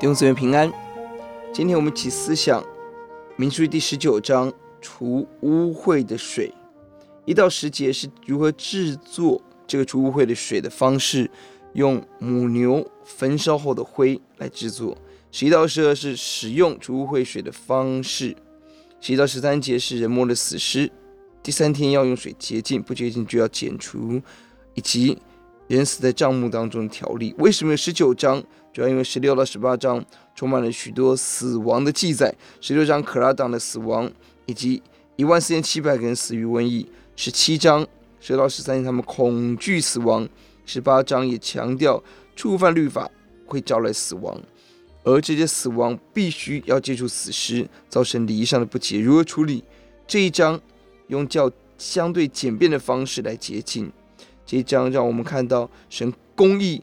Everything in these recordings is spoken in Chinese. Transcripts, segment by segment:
弟兄姊妹平安，今天我们一起思想民数记第十九章除污秽的水，一到十节是如何制作这个除污秽的水的方式，用母牛焚烧后的灰来制作。十一到十二是使用除污秽水的方式。十一到十三节是人摸了死尸，第三天要用水洁净，不洁净就要剪除，以及人死在帐幕当中的条例。为什么有十九章？主要因为十六到十八章充满了许多死亡的记载，十六章可拉党的死亡，以及一万四千七百个人死于瘟疫；十七章十到十三他们恐惧死亡；十八章也强调触犯律法会招来死亡，而这些死亡必须要接触死尸，造成礼仪上的不洁，如何处理？这一章用较相对简便的方式来洁净。这一章让我们看到神公义。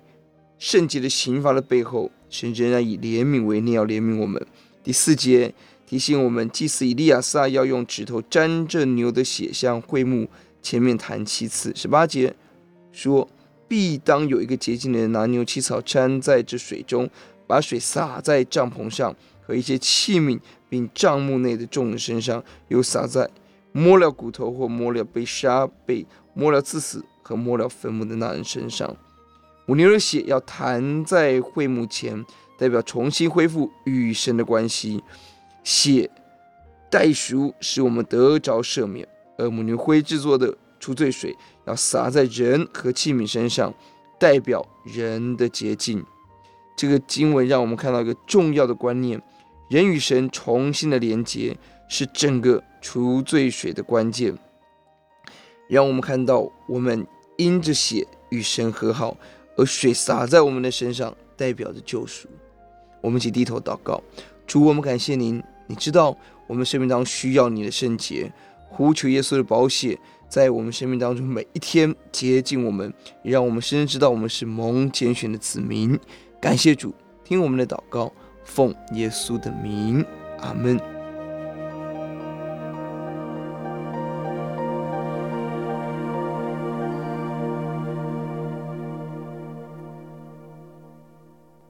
圣洁的刑罚的背后，神仍然以怜悯为念，要怜悯我们。第四节提醒我们，祭司以利亚撒要用指头沾着牛的血，向会幕前面弹七次。十八节说，必当有一个洁净的人拿牛膝草沾在这水中，把水洒在帐篷上和一些器皿，并帐幕内的众人身上，又洒在摸了骨头或摸了被杀、被摸了致死和摸了坟墓的那人身上。母牛的血要弹在会幕前，代表重新恢复与神的关系。血代赎使我们得着赦免，而母牛灰制作的除罪水要洒在人和器皿身上，代表人的洁净。这个经文让我们看到一个重要的观念：人与神重新的连接是整个除罪水的关键。让我们看到，我们因着血与神和好。而水洒在我们的身上，代表着救赎。我们一起低头祷告，主，我们感谢您。你知道我们生命当中需要你的圣洁，呼求耶稣的宝血在我们生命当中每一天洁净我们，也让我们深深知道我们是蒙拣选的子民。感谢主，听我们的祷告，奉耶稣的名，阿门。